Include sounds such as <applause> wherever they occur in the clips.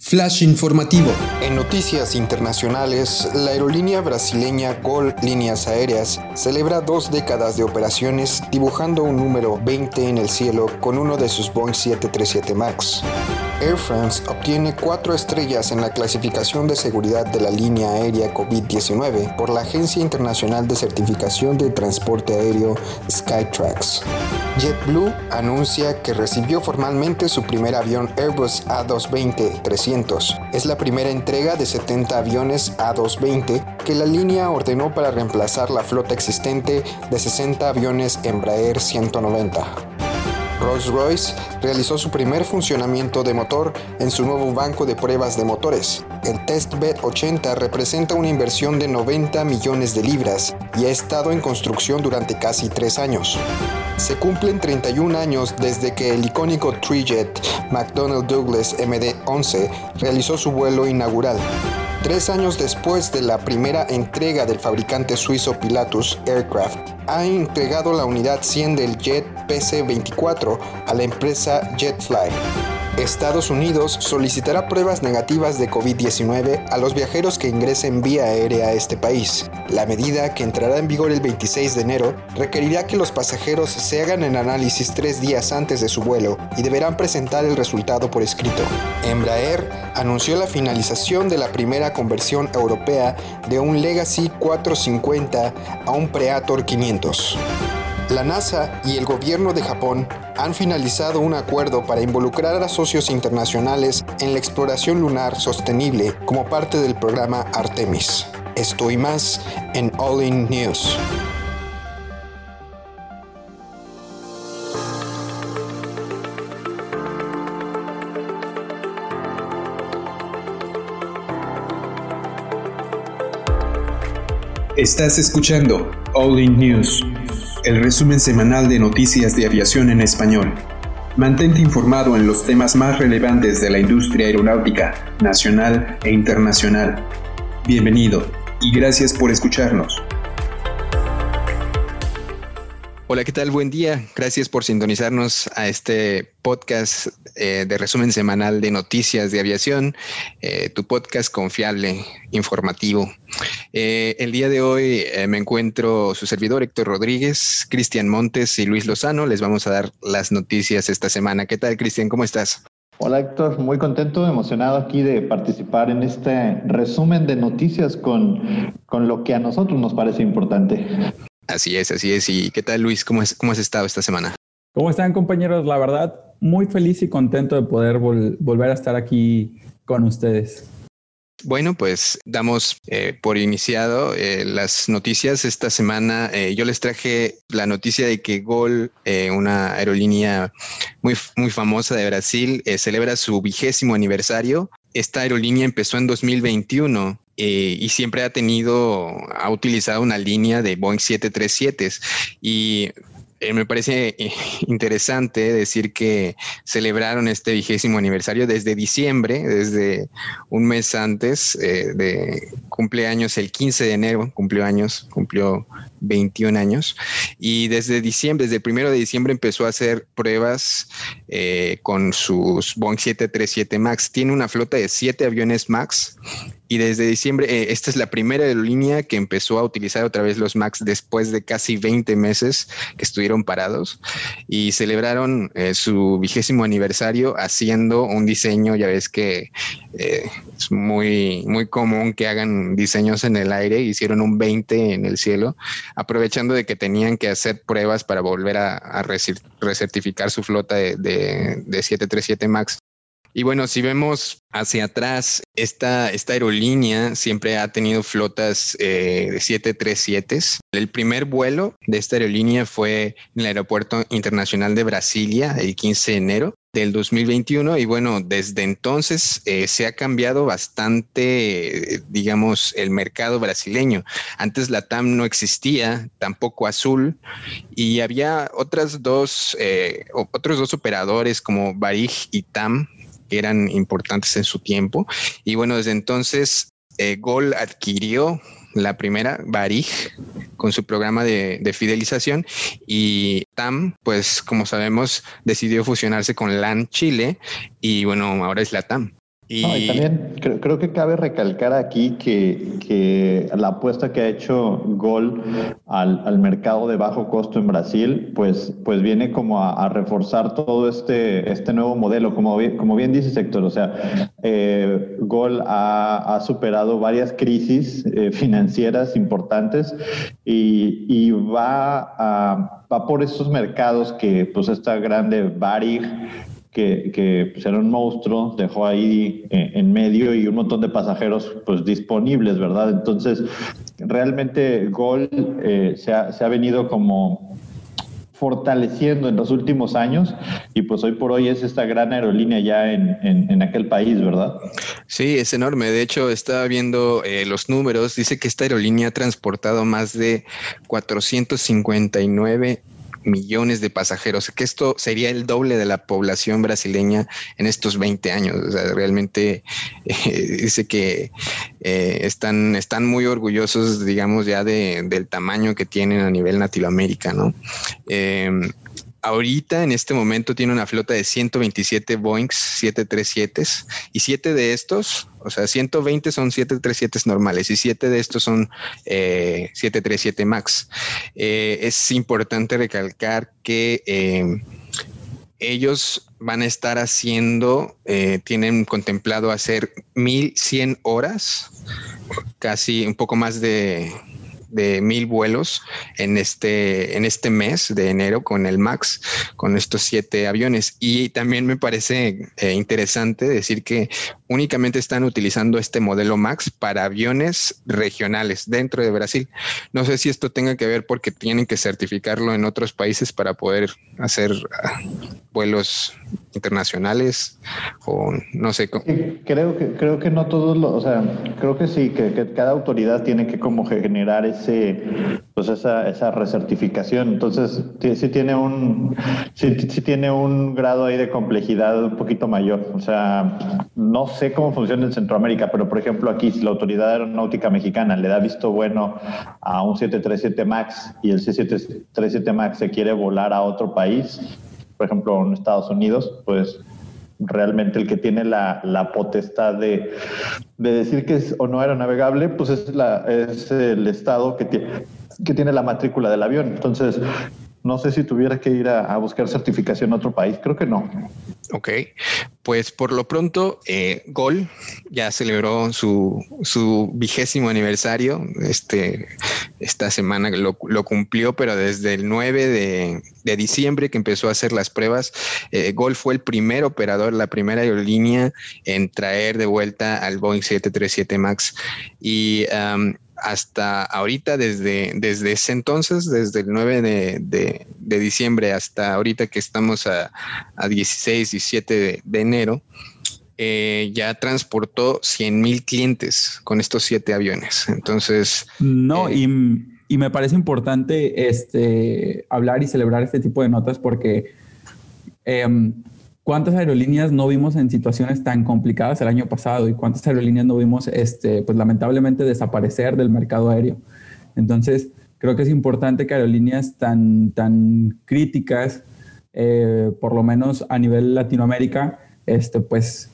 Flash informativo. En noticias internacionales, la aerolínea brasileña Gol Líneas Aéreas celebra dos décadas de operaciones dibujando un número 20 en el cielo con uno de sus Boeing 737 MAX. Air France obtiene cuatro estrellas en la clasificación de seguridad de la línea aérea COVID-19 por la Agencia Internacional de Certificación de Transporte Aéreo Skytrax. JetBlue anuncia que recibió formalmente su primer avión Airbus A220-300. Es la primera entrega de 70 aviones A220 que la línea ordenó para reemplazar la flota existente de 60 aviones Embraer 190. Rolls-Royce realizó su primer funcionamiento de motor en su nuevo banco de pruebas de motores. El Testbed 80 representa una inversión de 90 millones de libras y ha estado en construcción durante casi tres años. Se cumplen 31 años desde que el icónico Trijet McDonnell Douglas MD-11 realizó su vuelo inaugural. Tres años después de la primera entrega del fabricante suizo Pilatus Aircraft, ha entregado la unidad 100 del jet PC-24 a la empresa JetFly. Estados Unidos solicitará pruebas negativas de COVID-19 a los viajeros que ingresen vía aérea a este país. La medida, que entrará en vigor el 26 de enero, requerirá que los pasajeros se hagan el análisis tres días antes de su vuelo y deberán presentar el resultado por escrito. Embraer anunció la finalización de la primera conversión europea de un Legacy 450 a un Preator 500. La NASA y el gobierno de Japón han finalizado un acuerdo para involucrar a socios internacionales en la exploración lunar sostenible como parte del programa Artemis. Esto y más en All In News. Estás escuchando All In News el resumen semanal de noticias de aviación en español. Mantente informado en los temas más relevantes de la industria aeronáutica, nacional e internacional. Bienvenido y gracias por escucharnos. Hola, ¿qué tal? Buen día. Gracias por sintonizarnos a este podcast eh, de resumen semanal de noticias de aviación, eh, tu podcast confiable, informativo. Eh, el día de hoy me encuentro su servidor Héctor Rodríguez, Cristian Montes y Luis Lozano. Les vamos a dar las noticias esta semana. ¿Qué tal, Cristian? ¿Cómo estás? Hola Héctor, muy contento, emocionado aquí de participar en este resumen de noticias con, con lo que a nosotros nos parece importante. Así es, así es. ¿Y qué tal, Luis? ¿Cómo, cómo has estado esta semana? ¿Cómo están, compañeros? La verdad, muy feliz y contento de poder volver a estar aquí con ustedes. Bueno, pues damos eh, por iniciado eh, las noticias. Esta semana eh, yo les traje la noticia de que Gol, una aerolínea muy, muy famosa de Brasil, celebra su vigésimo aniversario. Esta aerolínea empezó en 2021 eh, y siempre ha tenido, ha utilizado una línea de Boeing 737 y eh, me parece eh, <laughs> interesante decir que celebraron este vigésimo aniversario desde diciembre, desde un mes antes de cumpleaños, el 15 de enero cumplió años, cumplió 21 años, y desde diciembre, desde el primero de diciembre empezó a hacer pruebas con sus Boeing 737 MAX. Tiene una flota de siete aviones MAX. Y desde diciembre, eh, esta es la primera aerolínea que empezó a utilizar otra vez los MAX después de casi 20 meses que estuvieron parados. Y celebraron eh, su vigésimo aniversario haciendo un diseño, ya ves que eh, es muy, muy común que hagan diseños en el aire, hicieron un 20 en el cielo, aprovechando de que tenían que hacer pruebas para volver a, recertificar su flota de, de 737 MAX. Y bueno, si vemos hacia atrás, esta, esta aerolínea siempre ha tenido flotas eh, de 737. El primer vuelo de esta aerolínea fue en el Aeropuerto Internacional de Brasilia el 15 de enero del 2021 y bueno, desde entonces eh, se ha cambiado bastante, digamos, el mercado brasileño. Antes la TAM no existía, tampoco Azul, y había otras dos, eh, otros dos operadores como Varig y TAM que eran importantes en su tiempo. Y bueno, desde entonces eh, Gol adquirió la primera, Barig, con su programa de, fidelización y TAM, pues como sabemos, decidió fusionarse con LAN Chile y bueno, ahora es la TAM. Y, también creo, que cabe recalcar aquí que, la apuesta que ha hecho Gol al, mercado de bajo costo en Brasil, pues, pues viene como a, reforzar todo este, este nuevo modelo, como bien, como bien dice Sector. O sea, eh, Gol ha, superado varias crisis eh, financieras importantes y, va, a, va por esos mercados que pues esta grande Varig que, pues, era un monstruo, dejó ahí eh, en medio y un montón de pasajeros pues disponibles, ¿verdad? Entonces, realmente Gol eh, se, ha, se ha venido como fortaleciendo en los últimos años y pues hoy por hoy es esta gran aerolínea ya en, en, aquel país, ¿verdad? Sí, es enorme. De hecho, estaba viendo eh, los números. Dice que esta aerolínea ha transportado más de 459 millones de pasajeros, que esto sería el doble de la población brasileña en estos 20 años. O sea, realmente <laughs> eh, dice que eh, están, están muy orgullosos, digamos, ya de, del tamaño que tienen a nivel Latinoamérica, ¿no? Em, ahorita en este momento tiene una flota de 127 Boeing 737 y siete de estos, o sea, 120 son 737 normales y siete de estos son 737 eh, MAX. Eh, es importante recalcar que eh, ellos van a estar haciendo, tienen contemplado hacer 1100 horas, casi un poco más de de mil vuelos en este, en este mes de enero con el MAX, con estos siete aviones. Y también me parece eh, interesante decir que únicamente están utilizando este modelo MAX para aviones regionales dentro de Brasil. No sé si esto tenga que ver porque tienen que certificarlo en otros países para poder hacer ah, vuelos internacionales o no sé. Creo que, creo que no todos, lo, o sea, creo que sí, que, que cada autoridad tiene que como generar ese, pues esa, esa recertificación. Entonces, sí, tiene un, sí, tiene un grado ahí de complejidad un poquito mayor. O sea, no sé cómo funciona en Centroamérica, pero por ejemplo aquí, si la Autoridad Aeronáutica Mexicana le da visto bueno a un 737 MAX y el 737 MAX se quiere volar a otro país, por ejemplo en Estados Unidos, pues realmente el que tiene la, la potestad de, de, decir que es o no aeronavegable, pues es, la, es el Estado que tiene, que tiene la matrícula del avión. Entonces, no sé si tuviera que ir a, buscar certificación a otro país, creo que no. Ok, pues por lo pronto, eh, Gol ya celebró su, su, vigésimo aniversario. Este, esta semana lo, cumplió, pero desde el 9 de, diciembre que empezó a hacer las pruebas, eh, Gol fue el primer operador, la primera aerolínea en traer de vuelta al Boeing 737 MAX. Y hasta ahorita, desde, desde ese entonces, desde el 9 de, diciembre hasta ahorita que estamos a, 16, 17 de, enero, eh, ya transportó 100 mil clientes con estos siete aviones. Entonces... No, eh, y, me parece importante este, hablar y celebrar este tipo de notas porque... Em, ¿Cuántas aerolíneas no vimos en situaciones tan complicadas el año pasado y cuántas aerolíneas no vimos, este, pues lamentablemente, desaparecer del mercado aéreo? Entonces, creo que es importante que aerolíneas tan, tan críticas, eh, por lo menos a nivel Latinoamérica, este, pues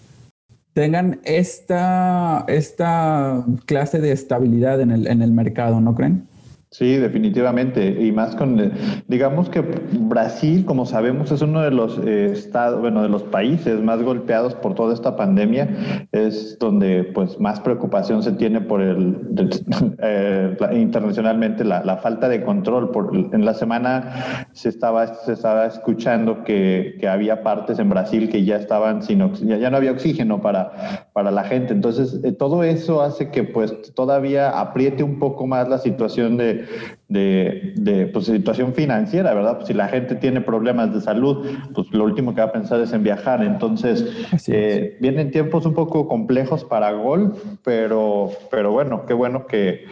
tengan esta, esta clase de estabilidad en el, en el mercado, ¿no creen? Sí, definitivamente. Y más con, digamos que Brasil, como sabemos, es uno de los eh, estados, bueno, de los países más golpeados por toda esta pandemia. Es donde, pues, más preocupación se tiene por el, <laughs> eh, internacionalmente la, falta de control. Por, en la semana se estaba, se estaba escuchando que, que había partes en Brasil que ya estaban sin, ya, ya no había oxígeno para, para la gente. Entonces, eh, todo eso hace que, pues, todavía apriete un poco más la situación de de, pues, situación financiera, ¿verdad? Pues, si la gente tiene problemas de salud, pues lo último que va a pensar es en viajar. Entonces, eh, vienen tiempos un poco complejos para Gol, pero, pero bueno, qué bueno que,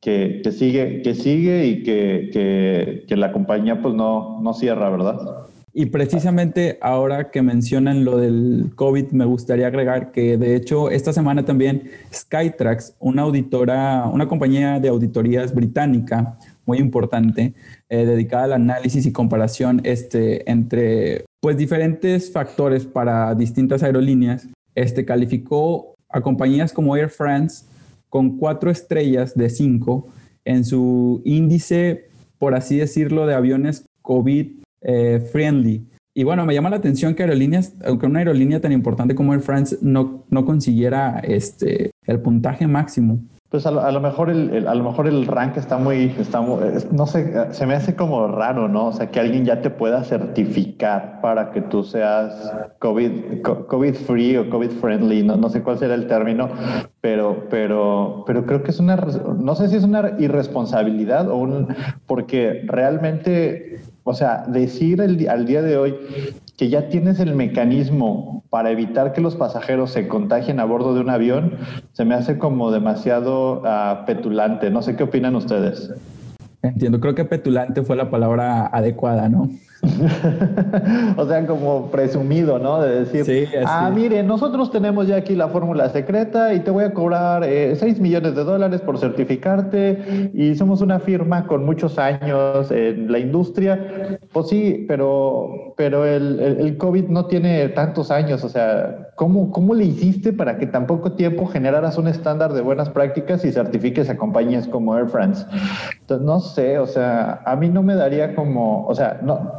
que, sigue, que sigue y que, que, la compañía pues no, no cierra, ¿verdad? Y precisamente ahora que mencionan lo del COVID, me gustaría agregar que de hecho esta semana también Skytrax, una auditora, una compañía de auditorías británica muy importante, eh, dedicada al análisis y comparación este, entre pues diferentes factores para distintas aerolíneas, este, calificó a compañías como Air France con cuatro estrellas de cinco en su índice, por así decirlo, de aviones COVID eh, friendly. Y bueno, me llama la atención que aerolíneas, aunque una aerolínea tan importante como Air France no, no consiguiera este, el puntaje máximo. Pues a lo, mejor el, a lo mejor el rank está muy, está no sé, se me hace como raro, ¿no? O sea, que alguien ya te pueda certificar para que tú seas COVID, COVID free o COVID friendly, no, no sé cuál será el término, pero, pero, pero creo que es una, no sé si es una irresponsabilidad o un, porque realmente, o sea, decir el, al día de hoy que ya tienes el mecanismo para evitar que los pasajeros se contagien a bordo de un avión, se me hace como demasiado uh, petulante. No sé qué opinan ustedes. Entiendo, creo que petulante fue la palabra adecuada, ¿no? <laughs> o sea, como presumido, ¿no? De decir, ah, mire, nosotros tenemos ya aquí la fórmula secreta y te voy a cobrar eh, 6 millones de dólares por certificarte y somos una firma con muchos años en la industria. Pues sí, pero, pero el, el, COVID no tiene tantos años, o sea, ¿cómo, ¿cómo le hiciste para que tan poco tiempo generaras un estándar de buenas prácticas y certifiques a compañías como Air France? Entonces, no sé, o sea, a mí no me daría como, o sea, no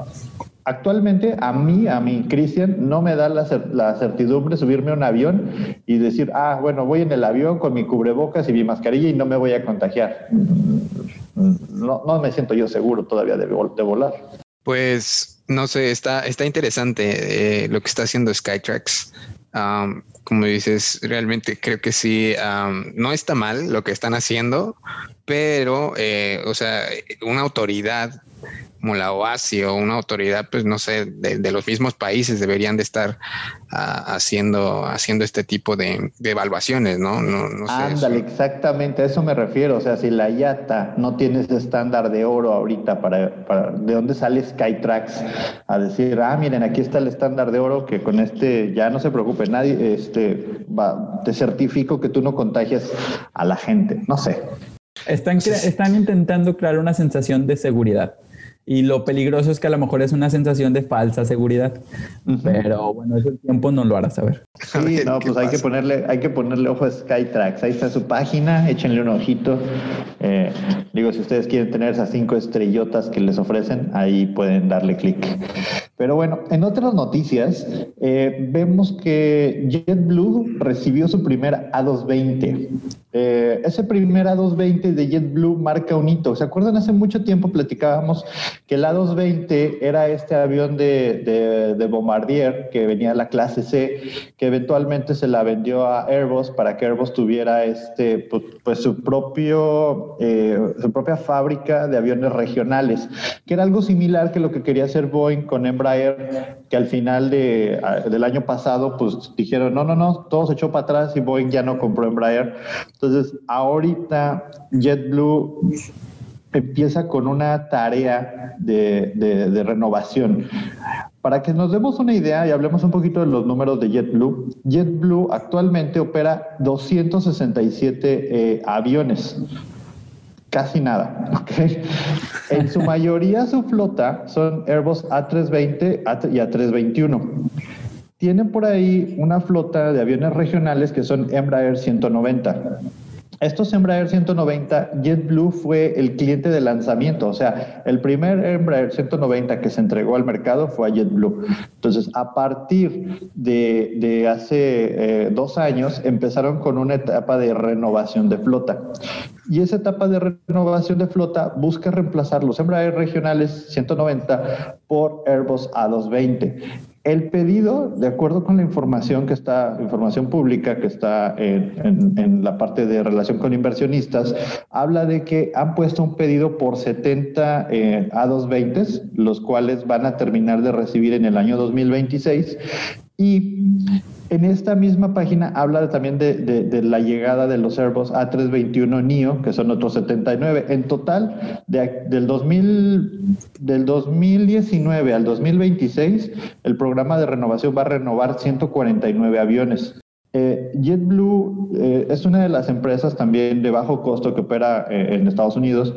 Actualmente a mí, a mí, Cristian, no me da la, certidumbre subirme a un avión y decir, ah, bueno, voy en el avión con mi cubrebocas y mi mascarilla y no me voy a contagiar. No, no me siento yo seguro todavía de, de volar. Pues no sé, está, está interesante eh, lo que está haciendo Skytrax. como dices, realmente creo que sí, no está mal lo que están haciendo, pero, eh, o sea, una autoridad como la OASI o una autoridad, pues no sé, de, los mismos países deberían de estar ah, haciendo, haciendo este tipo de, evaluaciones, ¿no? no, no Ándale, exactamente, a eso me refiero. O sea, si la IATA no tiene ese estándar de oro ahorita para, para de dónde sale Skytrax a decir, ah, miren, aquí está el estándar de oro que con este ya no se preocupe nadie, este, va, te certifico que tú no contagias a la gente. No sé. Están, están intentando crear una sensación de seguridad. Y lo peligroso es que a lo mejor es una sensación de falsa seguridad. Pero bueno, eso el tiempo no lo hará saber. Sí, no, pues hay que ponerle, hay que ponerle ojo a Skytrax. Ahí está su página, échenle un ojito. Eh, digo, si ustedes quieren tener esas cinco estrellotas que les ofrecen, ahí pueden darle clic. Pero bueno, en otras noticias, eh, vemos que JetBlue recibió su primer A220. Eh, ese primer A220 de JetBlue marca un hito. ¿Se acuerdan? Hace mucho tiempo platicábamos que el A220 era este avión de, de, Bombardier que venía de la clase C, que eventualmente se la vendió a Airbus para que Airbus tuviera este, pues su, propio, eh, su propia fábrica de aviones regionales, que era algo similar que lo que quería hacer Boeing con Embraer que al final de, del año pasado, pues dijeron, no, no, no, todo se echó para atrás y Boeing ya no compró Embraer. Entonces, ahorita JetBlue empieza con una tarea de, renovación. Para que nos demos una idea y hablemos un poquito de los números de JetBlue, JetBlue actualmente opera 267 eh, aviones casi nada. <laughs> ¿okay? En su mayoría su flota son Airbus A320 y A321. Tienen por ahí una flota de aviones regionales que son Embraer 190. Estos Embraer 190, JetBlue fue el cliente de lanzamiento, o sea, el primer Embraer 190 que se entregó al mercado fue a JetBlue. Entonces, a partir de, hace eh, dos años, empezaron con una etapa de renovación de flota. Y esa etapa de renovación de flota busca reemplazar los Embraer regionales 190 por Airbus A220. El pedido, de acuerdo con la información que está, información pública que está en, la parte de relación con inversionistas, habla de que han puesto un pedido por 70 eh, A220, los cuales van a terminar de recibir en el año 2026. Y en esta misma página habla también de, la llegada de los Airbus A321 NIO, que son otros 79. En total, del, 2000, del 2019 al 2026, el programa de renovación va a renovar 149 aviones. Eh, JetBlue eh, es una de las empresas también de bajo costo que opera eh, en Estados Unidos,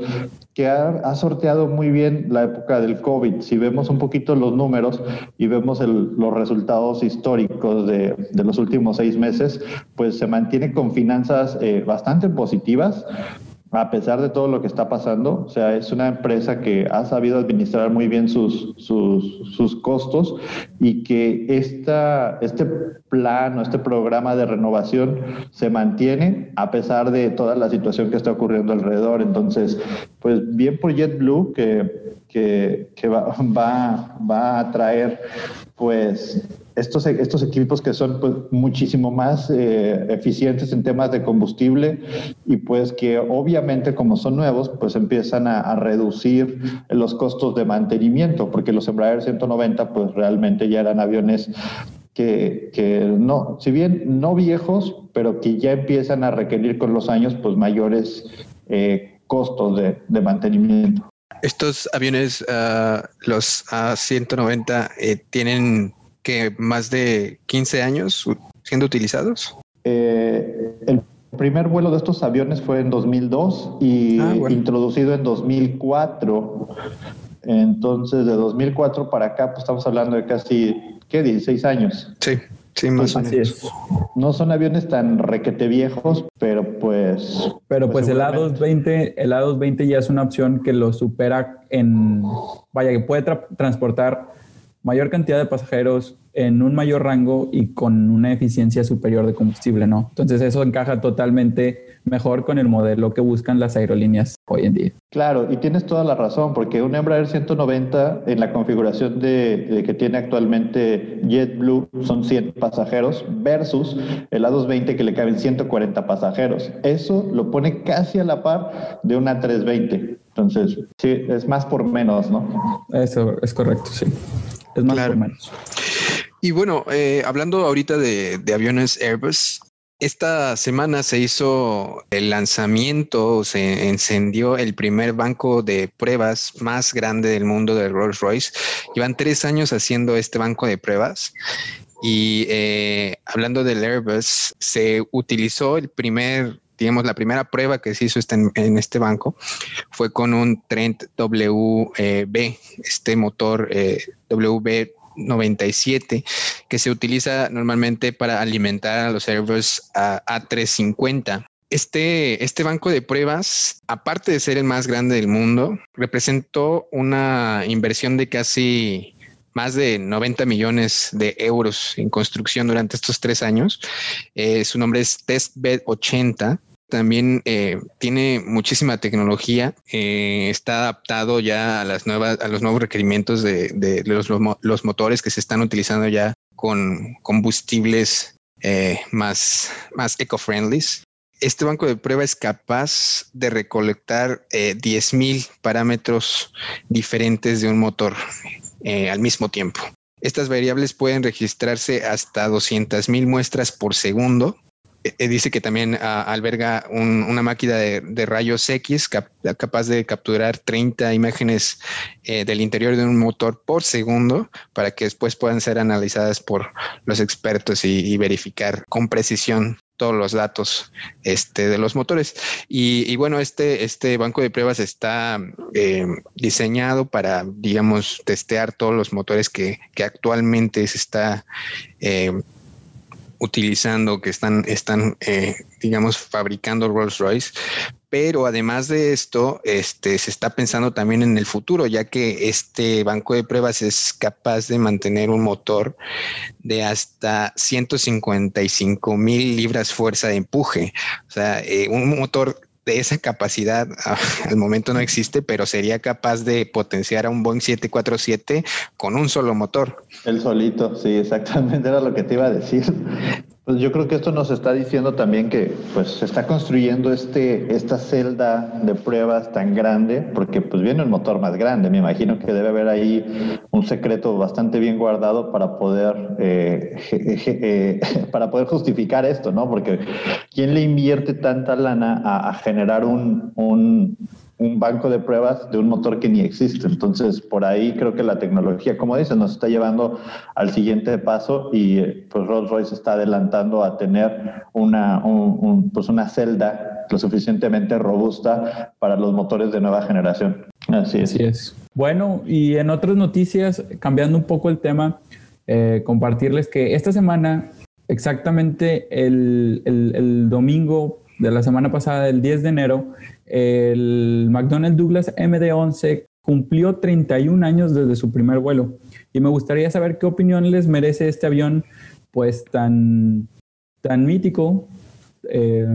que ha, sorteado muy bien la época del COVID. Si vemos un poquito los números y vemos los resultados históricos de, de, los últimos seis meses, pues se mantiene con finanzas bastante positivas a pesar de todo lo que está pasando. O sea, es una empresa que ha sabido administrar muy bien sus, sus, sus costos y que esta, este plan o este programa de renovación se mantiene a pesar de toda la situación que está ocurriendo alrededor. Entonces, pues bien por JetBlue que, que, va, <laughs> va, va a traer pues estos, estos equipos que son pues, muchísimo más eh, eficientes en temas de combustible y pues que obviamente como son nuevos pues empiezan a, reducir los costos de mantenimiento porque los Embraer 190 pues realmente ya eran aviones que, que, no, si bien no viejos, pero que ya empiezan a requerir con los años pues mayores eh, costos de, de, mantenimiento. Estos aviones, uh, los A190, eh, tienen que más de 15 años siendo utilizados? Eh, el primer vuelo de estos aviones fue en 2002 y ah, introducido en 2004. Entonces, de 2004 para acá, pues estamos hablando de casi, ¿qué? 16 años. Sí, sí, más o menos. No son aviones tan requete viejos, pero pues... Pero pues, pues el A220, el A220 ya es una opción que lo supera en, vaya, que puede transportar mayor cantidad de pasajeros en un mayor rango y con una eficiencia superior de combustible, ¿no? Entonces eso encaja totalmente mejor con el modelo que buscan las aerolíneas hoy en día. Claro, y tienes toda la razón, porque un Embraer 190 en la configuración de, que tiene actualmente JetBlue son 100 pasajeros versus el A220 que le caben 140 pasajeros. Eso lo pone casi a la par de una 320. Entonces, sí, es más por menos, ¿no? Eso es correcto, sí. Es más claro. menos. Y bueno, eh, hablando ahorita de, aviones Airbus, esta semana se hizo el lanzamiento, se encendió el primer banco de pruebas más grande del mundo de Rolls Royce. Llevan tres años haciendo este banco de pruebas. Y eh, hablando del Airbus, se utilizó el primer la primera prueba que se hizo este, en, este banco fue con un Trent WB, este motor eh, WB97, que se utiliza normalmente para alimentar a los Airbus A350. Este, este banco de pruebas, aparte de ser el más grande del mundo, representó una inversión de casi más de 90 millones de euros en construcción durante estos tres años. Eh, su nombre es Testbed 80 también eh, tiene muchísima tecnología, eh, está adaptado ya a las nuevas, a los nuevos requerimientos de, los, motores que se están utilizando ya con combustibles más, más eco-friendly. Este banco de prueba es capaz de recolectar 10.000 parámetros diferentes de un motor al mismo tiempo. Estas variables pueden registrarse hasta 200.000 muestras por segundo eh, dice que también ah, alberga una máquina de, rayos X capaz de capturar 30 imágenes eh, del interior de un motor por segundo para que después puedan ser analizadas por los expertos y, verificar con precisión todos los datos este, de los motores. Y, bueno, este, este banco de pruebas está eh, diseñado para, digamos, testear todos los motores que, que actualmente se está utilizando, que están, están eh, digamos, fabricando Rolls Royce. Pero además de esto, este, se está pensando también en el futuro, ya que este banco de pruebas es capaz de mantener un motor de hasta 155 mil libras fuerza de empuje. O sea, eh, un motor de esa capacidad <laughs> al momento no existe, pero sería capaz de potenciar a un Boeing 747 con un solo motor. El solito, sí, exactamente era lo que te iba a decir. Pues yo creo que esto nos está diciendo también que pues se está construyendo este, esta celda de pruebas tan grande, porque pues viene el motor más grande. Me imagino que debe haber ahí un secreto bastante bien guardado para poder, eh, eh, <laughs> para poder justificar esto, ¿no? Porque ¿quién le invierte tanta lana a, generar un, un un banco de pruebas de un motor que ni existe. Entonces, por ahí creo que la tecnología, como dices, nos está llevando al siguiente paso y pues Rolls Royce está adelantando a tener una, pues una celda lo suficientemente robusta para los motores de nueva generación. Así es. Así es. Bueno, y en otras noticias, cambiando un poco el tema, eh, compartirles que esta semana, exactamente el, el domingo de la semana pasada, el 10 de enero, el McDonnell Douglas MD-11 cumplió 31 años desde su primer vuelo. Y me gustaría saber qué opinión les merece este avión, pues tan, tan mítico, eh,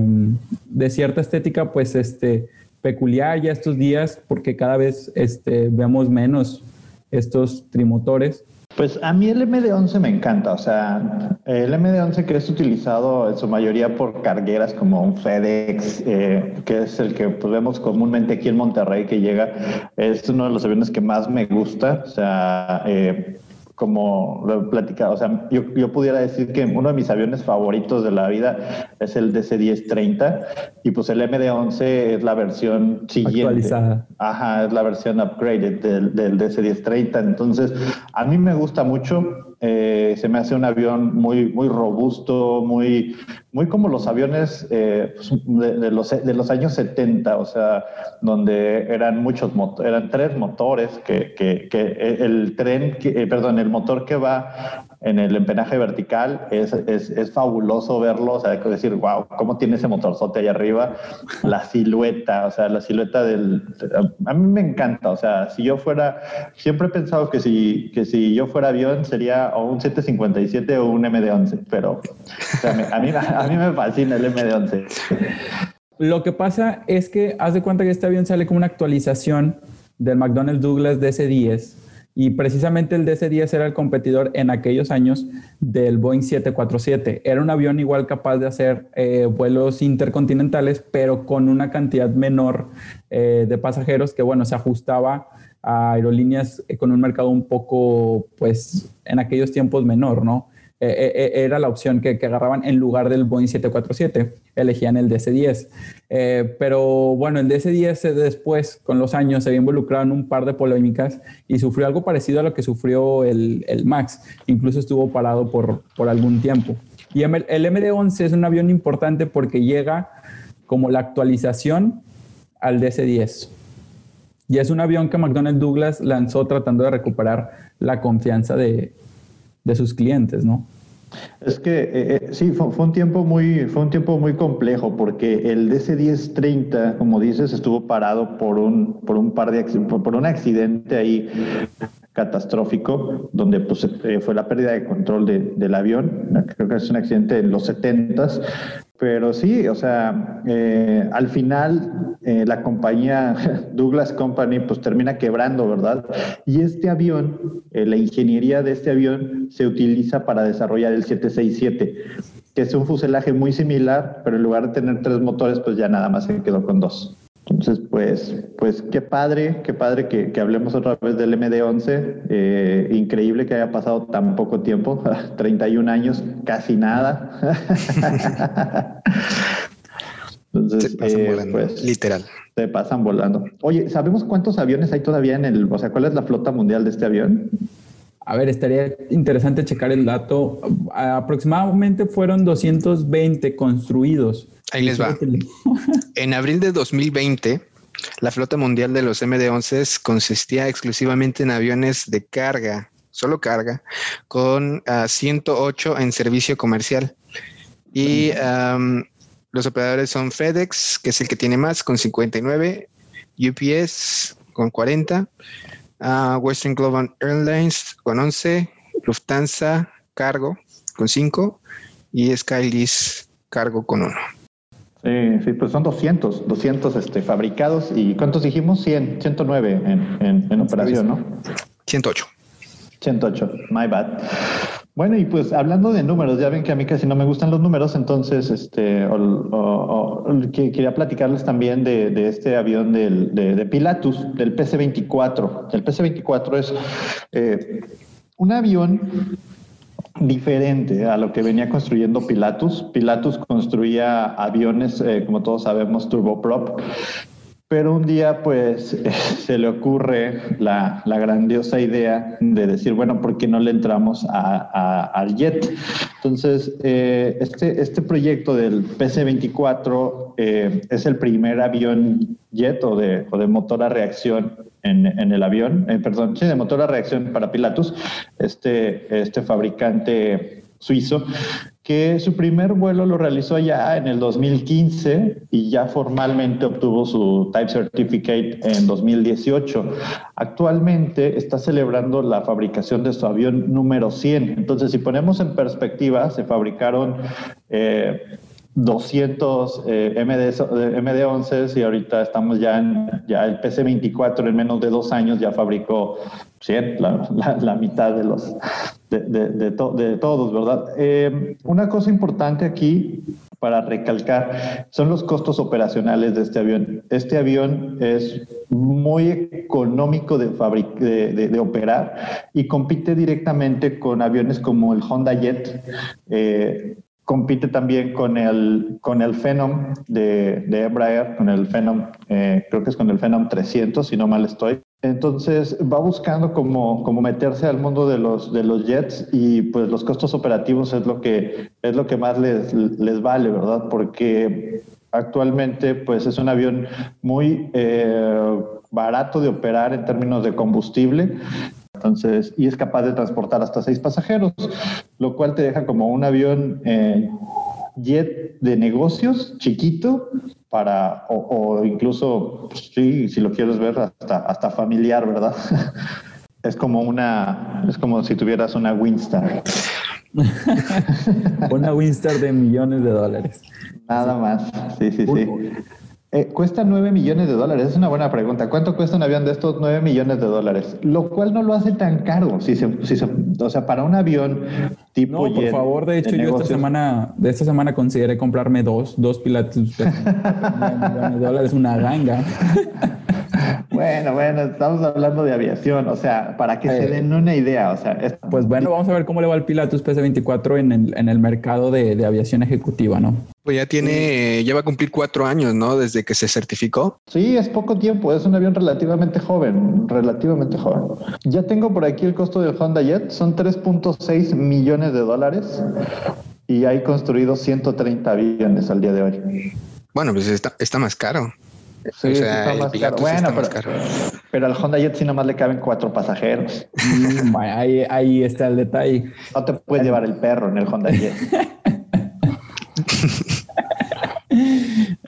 de cierta estética, pues este, peculiar ya estos días, porque cada vez este, vemos menos estos trimotores. Pues a mí el MD11 me encanta, o sea, el MD11 que es utilizado en su mayoría por cargueras como un FedEx, eh, que es el que pues, vemos comúnmente aquí en Monterrey que llega, es uno de los aviones que más me gusta, o sea, eh, como lo he platicado, o sea, yo, yo, pudiera decir que uno de mis aviones favoritos de la vida es el DC-1030 y pues el MD-11 es la versión siguiente. Actualizada. Ajá, es la versión upgraded del, del DC-1030. Entonces, a mí me gusta mucho. Eh, se me hace un avión muy, muy robusto, muy, muy como los aviones eh, pues, de, los, de los años 70, o sea, donde eran muchos eran tres motores, que, que, que el tren, eh, perdón, el motor que va en el empenaje vertical es, es, es, fabuloso verlo, o sea, decir, wow, cómo tiene ese motorzote ahí arriba, la silueta, o sea, la silueta del... A mí me encanta, o sea, si yo fuera, siempre he pensado que si, que si yo fuera avión sería o un 757 o un MD-11, pero a, mí, a mí me fascina el MD-11. Lo que pasa es que haz de cuenta que este avión sale como una actualización del McDonnell Douglas DC-10 y precisamente el DC-10 era el competidor en aquellos años del Boeing 747. Era un avión igual capaz de hacer eh, vuelos intercontinentales, pero con una cantidad menor eh, de pasajeros que, bueno, se ajustaba a aerolíneas con un mercado un poco, pues, en aquellos tiempos menor, ¿no? Eh, eh, eh, era la opción que, agarraban en lugar del Boeing 747, elegían el DC-10. pero bueno, el DC-10 después, con los años, se había involucrado en un par de polémicas y sufrió algo parecido a lo que sufrió el, el MAX. Incluso estuvo parado por, por algún tiempo. Y el, el MD-11 es un avión importante porque llega como la actualización al DC-10. Y es un avión que McDonnell Douglas lanzó tratando de recuperar la confianza de, de sus clientes, ¿no? Es que eh, eh, sí, fue, fue, un tiempo muy, fue un tiempo muy complejo porque el DC-1030, como dices, estuvo parado por un, por un par de por un accidente ahí catastrófico, donde pues, eh, fue la pérdida de control de, del avión. Creo que es un accidente en los 70 pero sí, o sea, eh, al final eh, la compañía <laughs> Douglas Company pues termina quebrando, ¿verdad? Y este avión, eh, la ingeniería de este avión se utiliza para desarrollar el 767, que es un fuselaje muy similar, pero en lugar de tener tres motores, pues ya nada más se quedó con dos. Entonces, pues, pues qué padre, qué padre que, que hablemos otra vez del MD11. Eh, increíble que haya pasado tan poco tiempo, <laughs> 31 años, casi nada. <laughs> Entonces, se pasan eh, volando, pues, literal. Se pasan volando. Oye, ¿sabemos cuántos aviones hay todavía en el, o sea, cuál es la flota mundial de este avión? A ver, estaría interesante checar el dato. Aproximadamente fueron 220 construidos. Ahí les va. <laughs> En abril de 2020, la flota mundial de los MD-11 consistía exclusivamente en aviones de carga, solo carga, con 108 en servicio comercial. Y los operadores son FedEx, que es el que tiene más, con 59, UPS con 40, Western Global Airlines con 11, Lufthansa Cargo con 5 y Skylist Cargo con 1. Sí, sí, pues son 200, 200 este, fabricados y ¿cuántos dijimos? 100, 109 en, en, operación, ¿no? 108. 108, my bad. Bueno, y pues hablando de números, ya ven que a mí casi no me gustan los números, entonces este, quería platicarles también de, este avión del, de, Pilatus, del PC-24. El PC-24 es eh, un avión diferente a lo que venía construyendo Pilatus. Pilatus construía aviones, eh, como todos sabemos, turboprop, pero un día pues <laughs> se le ocurre la, grandiosa idea de decir, bueno, ¿por qué no le entramos al jet? Entonces, eh, este, este proyecto del PC-24 eh, es el primer avión jet o de, o de motor a reacción en, el avión, eh, perdón, sí, de motor a reacción para Pilatus, este, este fabricante suizo, que su primer vuelo lo realizó ya en el 2015 y ya formalmente obtuvo su Type Certificate en 2018. Actualmente está celebrando la fabricación de su avión número 100. Entonces, si ponemos en perspectiva, se fabricaron... Eh, 200 eh, MD, MD11 y ahorita estamos ya en ya el PC24 en menos de dos años ya fabricó 100, la, mitad de los de, de, todos, ¿verdad? Eh, una cosa importante aquí para recalcar son los costos operacionales de este avión. Este avión es muy económico de, de, de, operar y compite directamente con aviones como el Honda Jet. Eh, compite también con el, con el Phenom de, de Embraer, con el Phenom, eh, creo que es con el Phenom 300, si no mal estoy. Entonces va buscando como, como meterse al mundo de los, de los jets y pues los costos operativos es lo que, es lo que más les, les vale, ¿verdad? Porque actualmente pues es un avión muy eh, barato de operar en términos de combustible entonces, y es capaz de transportar hasta seis pasajeros, lo cual te deja como un avión eh, jet de negocios chiquito para, o, incluso, pues, sí, si lo quieres ver, hasta, hasta familiar, ¿verdad? <laughs> es como una, es como si tuvieras una Winstar. <laughs> una Winstar de millones de dólares. Nada más, sí, sí, sí. Eh, cuesta 9 millones de dólares. Es una buena pregunta. ¿Cuánto cuesta un avión de estos 9 millones de dólares? Lo cual no lo hace tan caro. Si se, si o sea, para un avión tipo. No, por favor. De hecho, yo esta semana, de esta semana consideré comprarme dos, dos pilates. <laughs> millones de dólares, una ganga. Bueno, bueno, estamos hablando de aviación, o sea, para que se den una idea, o sea... Pues bueno, vamos a ver cómo le va el Pilatus PC-24 en el, en el mercado de, de, aviación ejecutiva, ¿no? Pues ya tiene, ya va a cumplir cuatro años, ¿no? Desde que se certificó. Sí, es poco tiempo, es un avión relativamente joven, relativamente joven. Ya tengo por aquí el costo del Honda Jet, son 3.6 millones de dólares y hay construidos 130 aviones al día de hoy. Bueno, pues está, está más caro. Sí. Bueno, pero, pero, al Honda Jet sí nomás le caben cuatro pasajeros. Mm, ahí, ahí está el detalle. No te puedes llevar el perro en el Honda Jet. <laughs>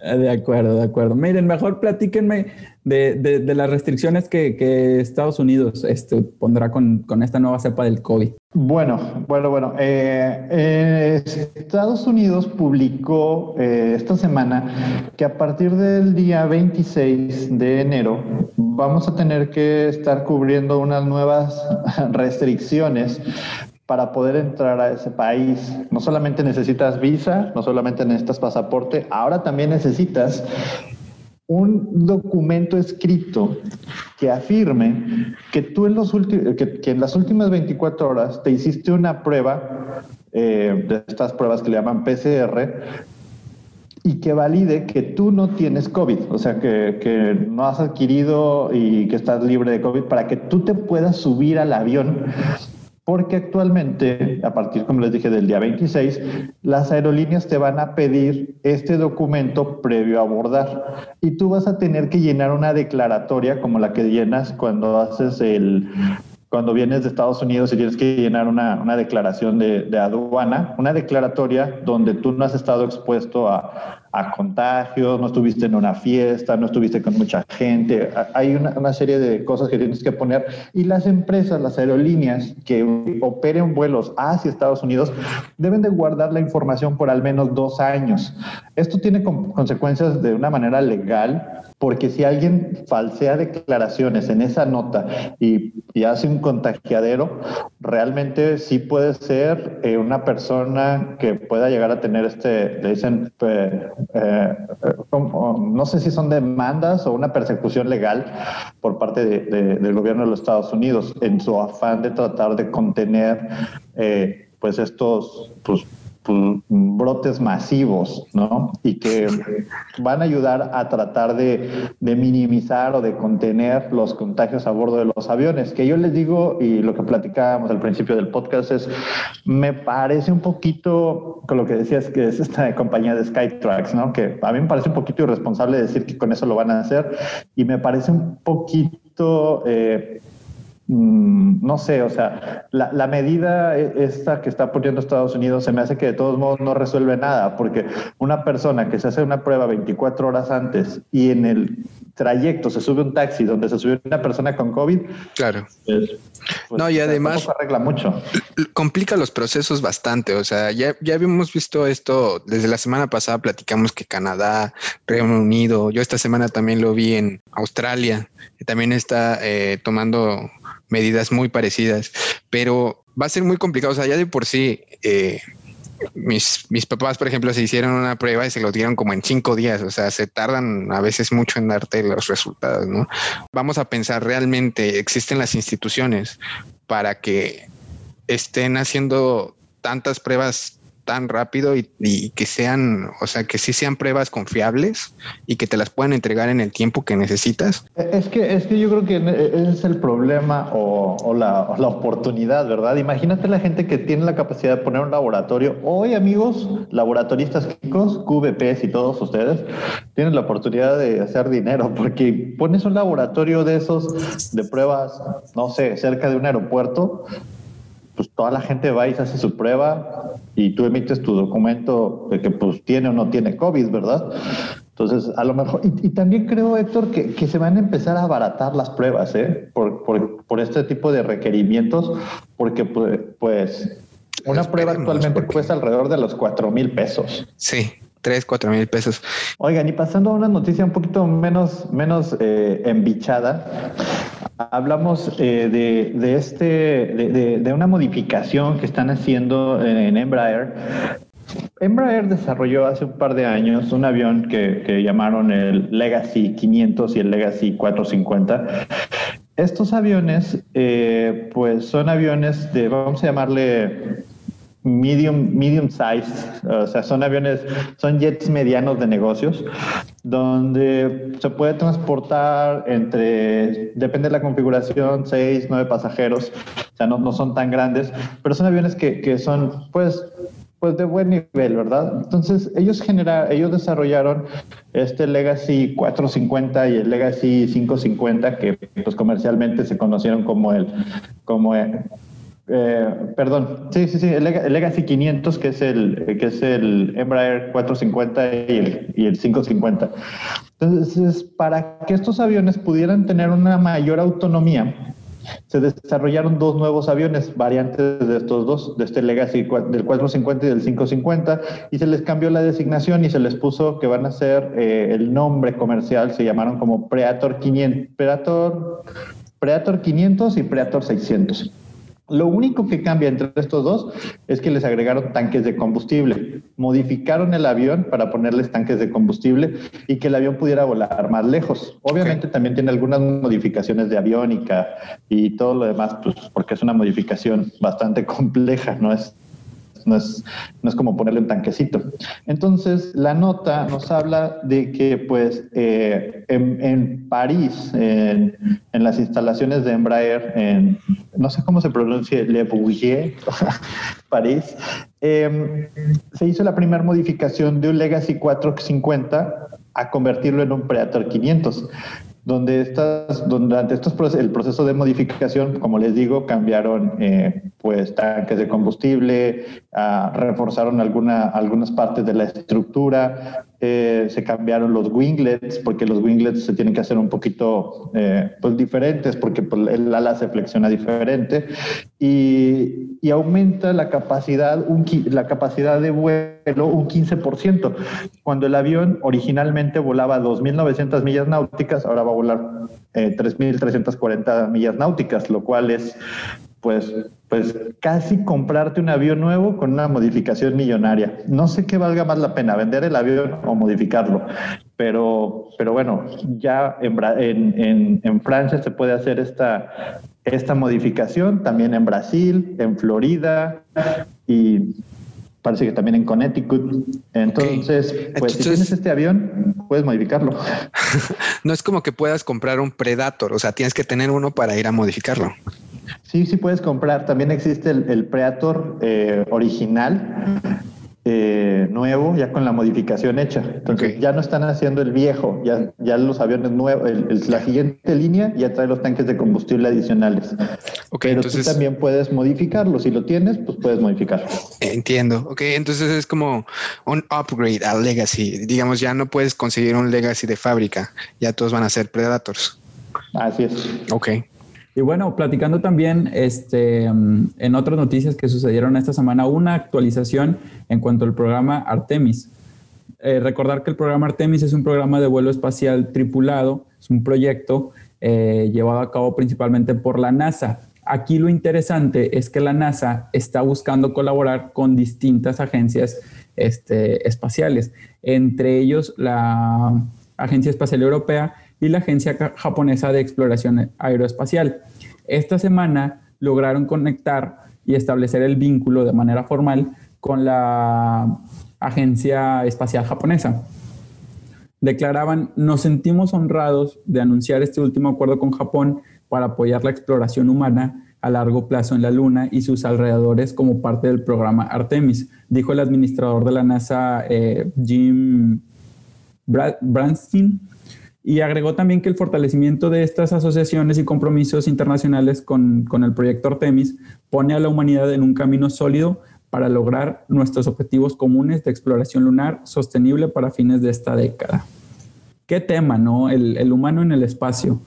De acuerdo, de acuerdo. Miren, mejor platíquenme de, de, las restricciones que, Estados Unidos este, pondrá con, con, esta nueva cepa del COVID. Bueno, bueno, bueno. Eh, eh, Estados Unidos publicó eh, esta semana que a partir del día 26 de enero vamos a tener que estar cubriendo unas nuevas <laughs> restricciones para poder entrar a ese país. No solamente necesitas visa, no solamente necesitas pasaporte, ahora también necesitas un documento escrito que afirme que tú en, los que, en las últimas 24 horas te hiciste una prueba, eh, de estas pruebas que le llaman PCR, y que valide que tú no tienes COVID, o sea, que, que, no has adquirido y que estás libre de COVID para que tú te puedas subir al avión porque actualmente, a partir, como les dije, del día 26, las aerolíneas te van a pedir este documento previo a abordar. Y tú vas a tener que llenar una declaratoria como la que llenas cuando haces el cuando vienes de Estados Unidos y tienes que llenar una, una declaración de, de, aduana, una declaratoria donde tú no has estado expuesto a, a contagios, no estuviste en una fiesta, no estuviste con mucha gente. Hay una, una, serie de cosas que tienes que poner. Y las empresas, las aerolíneas que operen vuelos hacia Estados Unidos deben de guardar la información por al menos dos años. Esto tiene consecuencias de una manera legal, porque si alguien falsea declaraciones en esa nota y, y hace un contagiadero, realmente sí puede ser eh, una persona que pueda llegar a tener este, le dicen, eh, no sé si son demandas o una persecución legal por parte del gobierno de los Estados Unidos en su afán de tratar de contener eh, pues estos pues, pues, brotes masivos, ¿no? Y que van a ayudar a tratar de, minimizar o de contener los contagios a bordo de los aviones. Que yo les digo, y lo que platicábamos al principio del podcast es, me parece un poquito, con lo que decías, que es esta compañía de Skytrax, ¿no? Que a mí me parece un poquito irresponsable decir que con eso lo van a hacer, y me parece un poquito... Eh, no sé, o sea, la, medida e, esta que está poniendo Estados Unidos se me hace que de todos modos no resuelve nada, porque una persona que se hace una prueba 24 horas antes y en el trayecto se sube un taxi donde se sube una persona con COVID. Claro. Pues, no, y además arregla mucho. Complica los procesos bastante. O sea, ya, ya habíamos visto esto desde la semana pasada. Platicamos que Canadá, Reino Unido, yo esta semana también lo vi en Australia, que también está eh, tomando medidas muy parecidas, pero va a ser muy complicado. O sea, ya de por sí, eh, mis, mis papás, por ejemplo, se hicieron una prueba y se lo dieron como en cinco días. O sea, se tardan a veces mucho en darte los resultados, ¿no? Vamos a pensar realmente, existen las instituciones para que estén haciendo tantas pruebas tan rápido y, que sean, o sea, que sí sean pruebas confiables y que te las puedan entregar en el tiempo que necesitas. Es que, es que yo creo que ese es el problema o, la, la, oportunidad, ¿verdad? Imagínate la gente que tiene la capacidad de poner un laboratorio. Hoy, amigos, laboratoristas químicos, QVPs y todos ustedes, tienen la oportunidad de hacer dinero porque pones un laboratorio de esos de pruebas, no sé, cerca de un aeropuerto pues toda la gente va y se hace su prueba y tú emites tu documento de que pues tiene o no tiene COVID, ¿verdad? Entonces, a lo mejor, y, también creo, Héctor, que, que, se van a empezar a abaratar las pruebas, ¿eh? Por, por, por este tipo de requerimientos, porque pues, pues una prueba actualmente cuesta alrededor de los cuatro mil pesos. Sí, tres, cuatro mil pesos. Oigan, y pasando a una noticia un poquito menos, menos eh, embichada, hablamos eh, de, este, de, una modificación que están haciendo en Embraer. Embraer desarrolló hace un par de años un avión que, llamaron el Legacy 500 y el Legacy 450. Estos aviones, eh, pues son aviones de, vamos a llamarle medium, medium size, o sea, son aviones, son jets medianos de negocios, donde se puede transportar entre, depende de la configuración, seis, nueve pasajeros, o sea, no, no son tan grandes, pero son aviones que, que son, pues, pues de buen nivel, ¿verdad? Entonces, ellos generaron, ellos desarrollaron este Legacy 450 y el Legacy 550 que pues comercialmente se conocieron como el como eh, perdón, sí, sí, sí, el, Legacy 500, que es el, que es el Embraer 450 y el, y el 550. Entonces, para que estos aviones pudieran tener una mayor autonomía, se desarrollaron dos nuevos aviones, variantes de estos dos, de este Legacy del 450 y del 550, y se les cambió la designación y se les puso que van a ser eh, el nombre comercial, se llamaron como Predator 500, Predator, Predator 500 y Predator 600. Lo único que cambia entre estos dos es que les agregaron tanques de combustible. Modificaron el avión para ponerles tanques de combustible y que el avión pudiera volar más lejos. Obviamente también tiene algunas modificaciones de aviónica y todo lo demás, pues porque es una modificación bastante compleja, no es no es, no es como ponerle un tanquecito. Entonces, la nota nos habla de que, pues, eh, en, París, en, las instalaciones de Embraer, en, no sé cómo se pronuncia, Le Bouillet, <laughs> París, em, se hizo la primera modificación de un Legacy 450 a convertirlo en un Predator 500 donde estas, durante estos el proceso de modificación, como les digo, cambiaron eh, pues tanques de combustible, ah, reforzaron alguna, algunas partes de la estructura, eh, se cambiaron los winglets, porque los winglets se tienen que hacer un poquito eh, pues diferentes, porque pues, el ala se flexiona diferente, y, y aumenta la capacidad, un, la capacidad de vuelo un 15%. Cuando el avión originalmente volaba 2.900 millas náuticas, ahora va a volar 3.340 millas náuticas, lo cual es pues, pues casi comprarte un avión nuevo con una modificación millonaria. No sé qué valga más la pena, vender el avión o modificarlo, pero, pero bueno, ya en, en, Francia se puede hacer esta, esta modificación, también en Brasil, en Florida y parece que también en Connecticut. Entonces, pues si tienes este avión, puedes modificarlo. <laughs> no es como que puedas comprar un Predator, o sea, tienes que tener uno para ir a modificarlo. Sí, sí puedes comprar. También existe el, Predator eh, original eh, nuevo, ya con la modificación hecha. Entonces ya no están haciendo el viejo, ya, ya los aviones nuevos, la siguiente línea ya trae los tanques de combustible adicionales. Okay, Pero entonces, tú también puedes modificarlo. Si lo tienes, pues puedes modificarlo. Entiendo. Ok, entonces es como un upgrade al Legacy. Digamos, ya no puedes conseguir un Legacy de fábrica. Ya todos van a ser Predators. Así es. Ok. Y bueno, platicando también este, mm, en otras noticias que sucedieron esta semana, una actualización en cuanto al programa Artemis. Eh, recordar que el programa Artemis es un programa de vuelo espacial tripulado, es un proyecto eh, llevado a cabo principalmente por la NASA. Aquí lo interesante es que la NASA está buscando colaborar con distintas agencias este, espaciales, entre ellos la Agencia Espacial Europea y la Agencia Japonesa de Exploración Aeroespacial. Esta semana lograron conectar y establecer el vínculo de manera formal con la Agencia Espacial Japonesa. Declaraban, nos sentimos honrados de anunciar este último acuerdo con Japón para apoyar la exploración humana a largo plazo en la Luna y sus alrededores como parte del programa Artemis, dijo el administrador de la NASA, eh, Jim Branstein, y agregó también que el fortalecimiento de estas asociaciones y compromisos internacionales con, el proyecto Artemis pone a la humanidad en un camino sólido para lograr nuestros objetivos comunes de exploración lunar sostenible para fines de esta década. ¿Qué tema, no? El, humano en el espacio.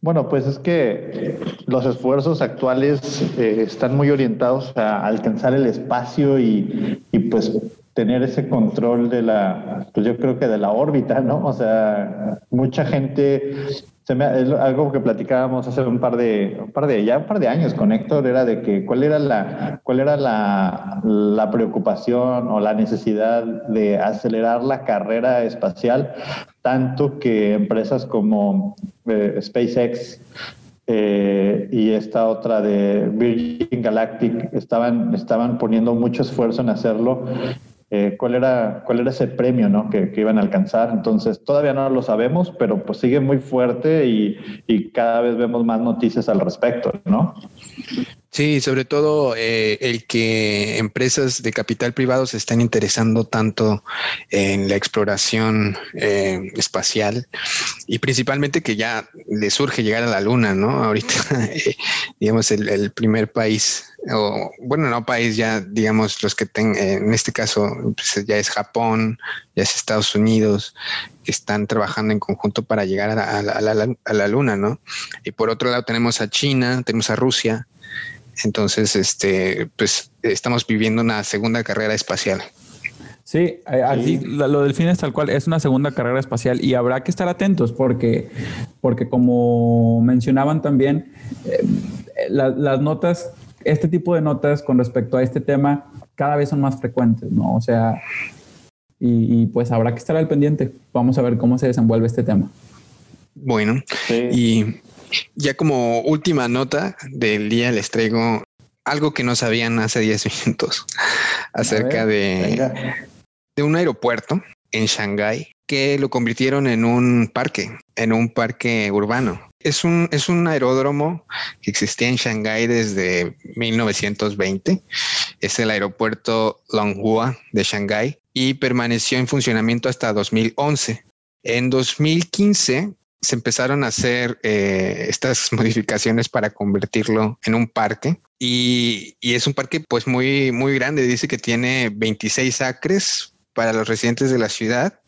Bueno, pues es que los esfuerzos actuales eh, están muy orientados a alcanzar el espacio y, y pues tener ese control de la, pues yo creo que de la órbita, ¿no? O sea, mucha gente, se me, es algo que platicábamos hace un par de, un par de, ya un par de años con Héctor, era de que cuál era la, cuál era la, la preocupación o la necesidad de acelerar la carrera espacial, tanto que empresas como eh, SpaceX eh, y esta otra de Virgin Galactic estaban, estaban poniendo mucho esfuerzo en hacerlo eh, cuál, era, cuál era ese premio ¿no? que, iban a alcanzar. Entonces, todavía no lo sabemos, pero pues sigue muy fuerte y, y cada vez vemos más noticias al respecto, ¿no? Sí, sobre todo eh, el que empresas de capital privado se están interesando tanto en la exploración eh, espacial y principalmente que ya le surge llegar a la luna, ¿no? Ahorita, <laughs> eh, digamos, el, primer país, o bueno, no país, ya digamos, los que tengan, en este caso, pues, ya es Japón, ya es Estados Unidos, que están trabajando en conjunto para llegar a a la luna, ¿no? Y por otro lado tenemos a China, tenemos a Rusia entonces, este, pues estamos viviendo una segunda carrera espacial. Sí, eh, así lo del fin es tal cual, es una segunda carrera espacial y habrá que estar atentos porque, porque como mencionaban también, eh, las notas, este tipo de notas con respecto a este tema cada vez son más frecuentes, ¿no? O sea, y, pues habrá que estar al pendiente. Vamos a ver cómo se desenvuelve este tema. Bueno, y ya como última nota del día les traigo algo que no sabían hace 10 minutos acerca de, de un aeropuerto en Shanghái que lo convirtieron en un parque, en un parque urbano. Es un, es un aeródromo que existía en Shanghái desde 1920. Es el aeropuerto Longhua de Shanghái y permaneció en funcionamiento hasta 2011. En 2015 se empezaron a hacer eh, estas <laughs> modificaciones para convertirlo en un parque y, es un parque pues muy, muy grande. Dice que tiene 26 acres para los residentes de la ciudad.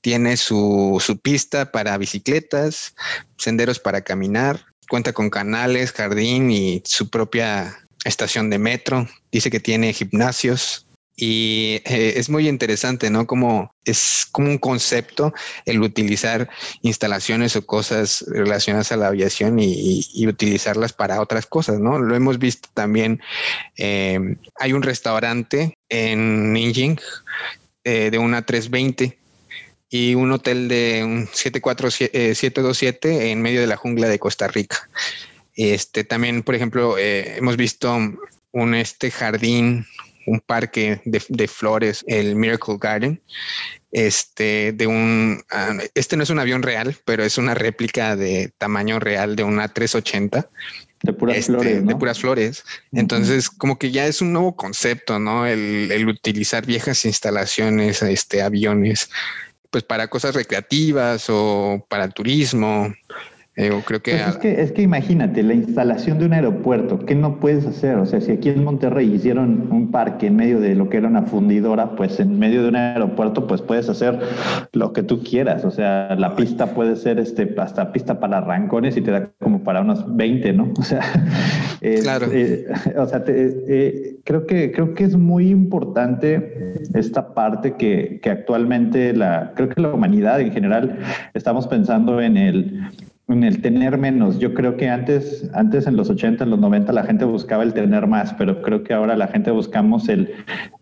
Tiene su, su pista para bicicletas, senderos para caminar, cuenta con canales, jardín y su propia estación de metro. Dice que tiene gimnasios, y eh, es muy interesante, ¿no? Como es como un concepto el utilizar instalaciones o cosas relacionadas a la aviación y, utilizarlas para otras cosas, ¿no? Lo hemos visto también. Eh, hay un restaurante en Ninjing eh, de una 320 y un hotel de un 747 en medio de la jungla de Costa Rica. Este también, por ejemplo, hemos visto un este jardín un parque de, flores, el Miracle Garden, este, de un, ah, este no es un avión real, pero es una réplica de tamaño real de una 380. De puras este, flores. De puras flores. Entonces, como que ya es un nuevo concepto, ¿no? El, el, utilizar viejas instalaciones, este, aviones, pues para cosas recreativas o para turismo. Eh, creo que, pues es que es que imagínate la instalación de un aeropuerto, ¿qué no puedes hacer? O sea, si aquí en Monterrey hicieron un parque en medio de lo que era una fundidora, pues en medio de un aeropuerto, pues puedes hacer lo que tú quieras. O sea, la pista puede ser este hasta pista para arrancones y te da como para unos 20, ¿no? O sea, <laughs> claro. Eh, <laughs> o sea, eh, creo que creo que es muy importante esta parte que, que actualmente la creo que la humanidad en general estamos pensando en el en el tener menos. Yo creo que antes, antes en los 80, en los 90, la gente buscaba el tener más, pero creo que ahora la gente buscamos el,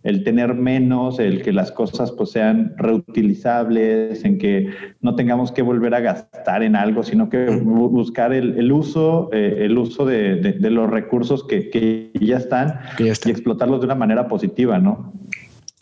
el tener menos, el que las cosas pues sean reutilizables, en que no tengamos que volver a gastar en algo, sino que buscar el, el uso, eh, el uso de, de, los recursos que, que, ya están, que ya están y explotarlos de una manera positiva, ¿no?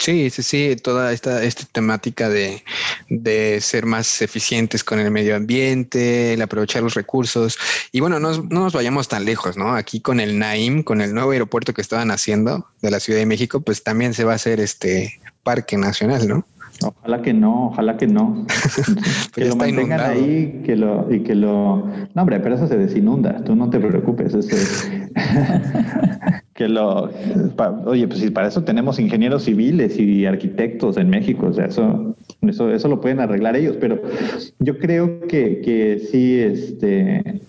Sí, sí, sí, toda esta, esta temática de, de, ser más eficientes con el medio ambiente, el aprovechar los recursos. Y bueno, no, no, nos vayamos tan lejos, ¿no? Aquí con el Naim, con el nuevo aeropuerto que estaban haciendo de la Ciudad de México, pues también se va a hacer este parque nacional, ¿no? Ojalá que no, ojalá que no. <laughs> <laughs> que lo mantengan ahí que lo, y que lo... No, hombre, pero eso se desinunda, tú no te preocupes. <laughs> que lo... Oye, pues si para eso tenemos ingenieros civiles y arquitectos en México, o sea, eso, eso, eso lo pueden arreglar ellos, pero yo creo que, que sí, este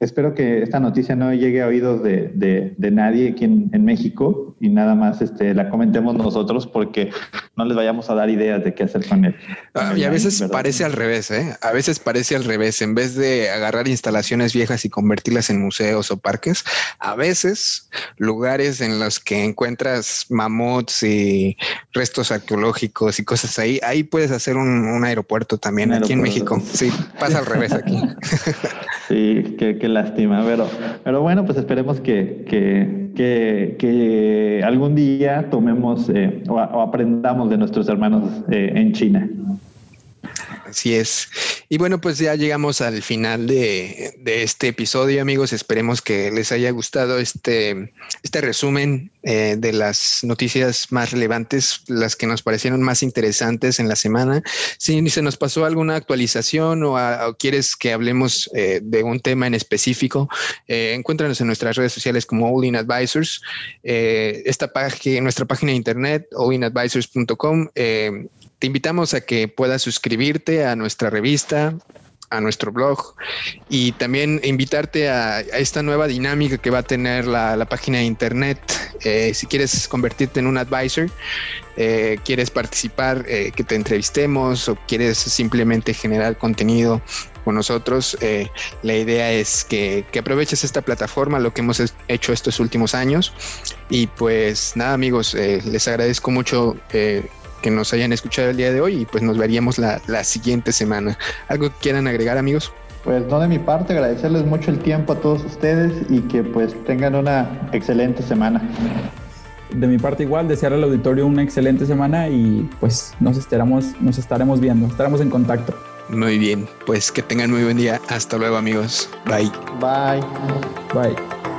espero que esta noticia no llegue a oídos de, de, nadie aquí en, México y nada más este, la comentemos nosotros porque no les vayamos a dar ideas de qué hacer con él. Ah, y a veces parece al revés, ¿eh? A veces parece al revés. En vez de agarrar instalaciones viejas y convertirlas en museos o parques, a veces lugares en los que encuentras mamuts y restos arqueológicos y cosas ahí, ahí puedes hacer un, aeropuerto también aquí en México. Sí, pasa al revés aquí. <laughs> sí, que qué lástima, pero, pero bueno, pues esperemos que, que, que, algún día tomemos eh, o, aprendamos de nuestros hermanos eh, en China. Así es. Y bueno, pues ya llegamos al final de, este episodio, amigos. Esperemos que les haya gustado este, este resumen eh, de las noticias más relevantes, las que nos parecieron más interesantes en la semana. Si se nos pasó alguna actualización o, quieres que hablemos eh, de un tema en específico, eh, encuéntranos en nuestras redes sociales como All In Advisors. esta página, nuestra página de internet, allinadvisors.com te invitamos a que puedas suscribirte a nuestra revista, a nuestro blog y también invitarte a, esta nueva dinámica que va a tener la, página de internet. Eh, si quieres convertirte en un advisor, eh, quieres participar, eh, que te entrevistemos o quieres simplemente generar contenido con nosotros, la idea es que, que, aproveches esta plataforma, lo que hemos hecho estos últimos años. Y pues nada amigos, les agradezco mucho que nos hayan escuchado el día de hoy y pues nos veríamos la, siguiente semana. ¿Algo que quieran agregar amigos? Pues no de mi parte, agradecerles mucho el tiempo a todos ustedes y que pues tengan una excelente semana. De mi parte igual, desear al auditorio una excelente semana y pues nos estaremos, nos estaremos viendo, estaremos en contacto. Muy bien, pues que tengan muy buen día. Hasta luego amigos. Bye. Bye. Bye.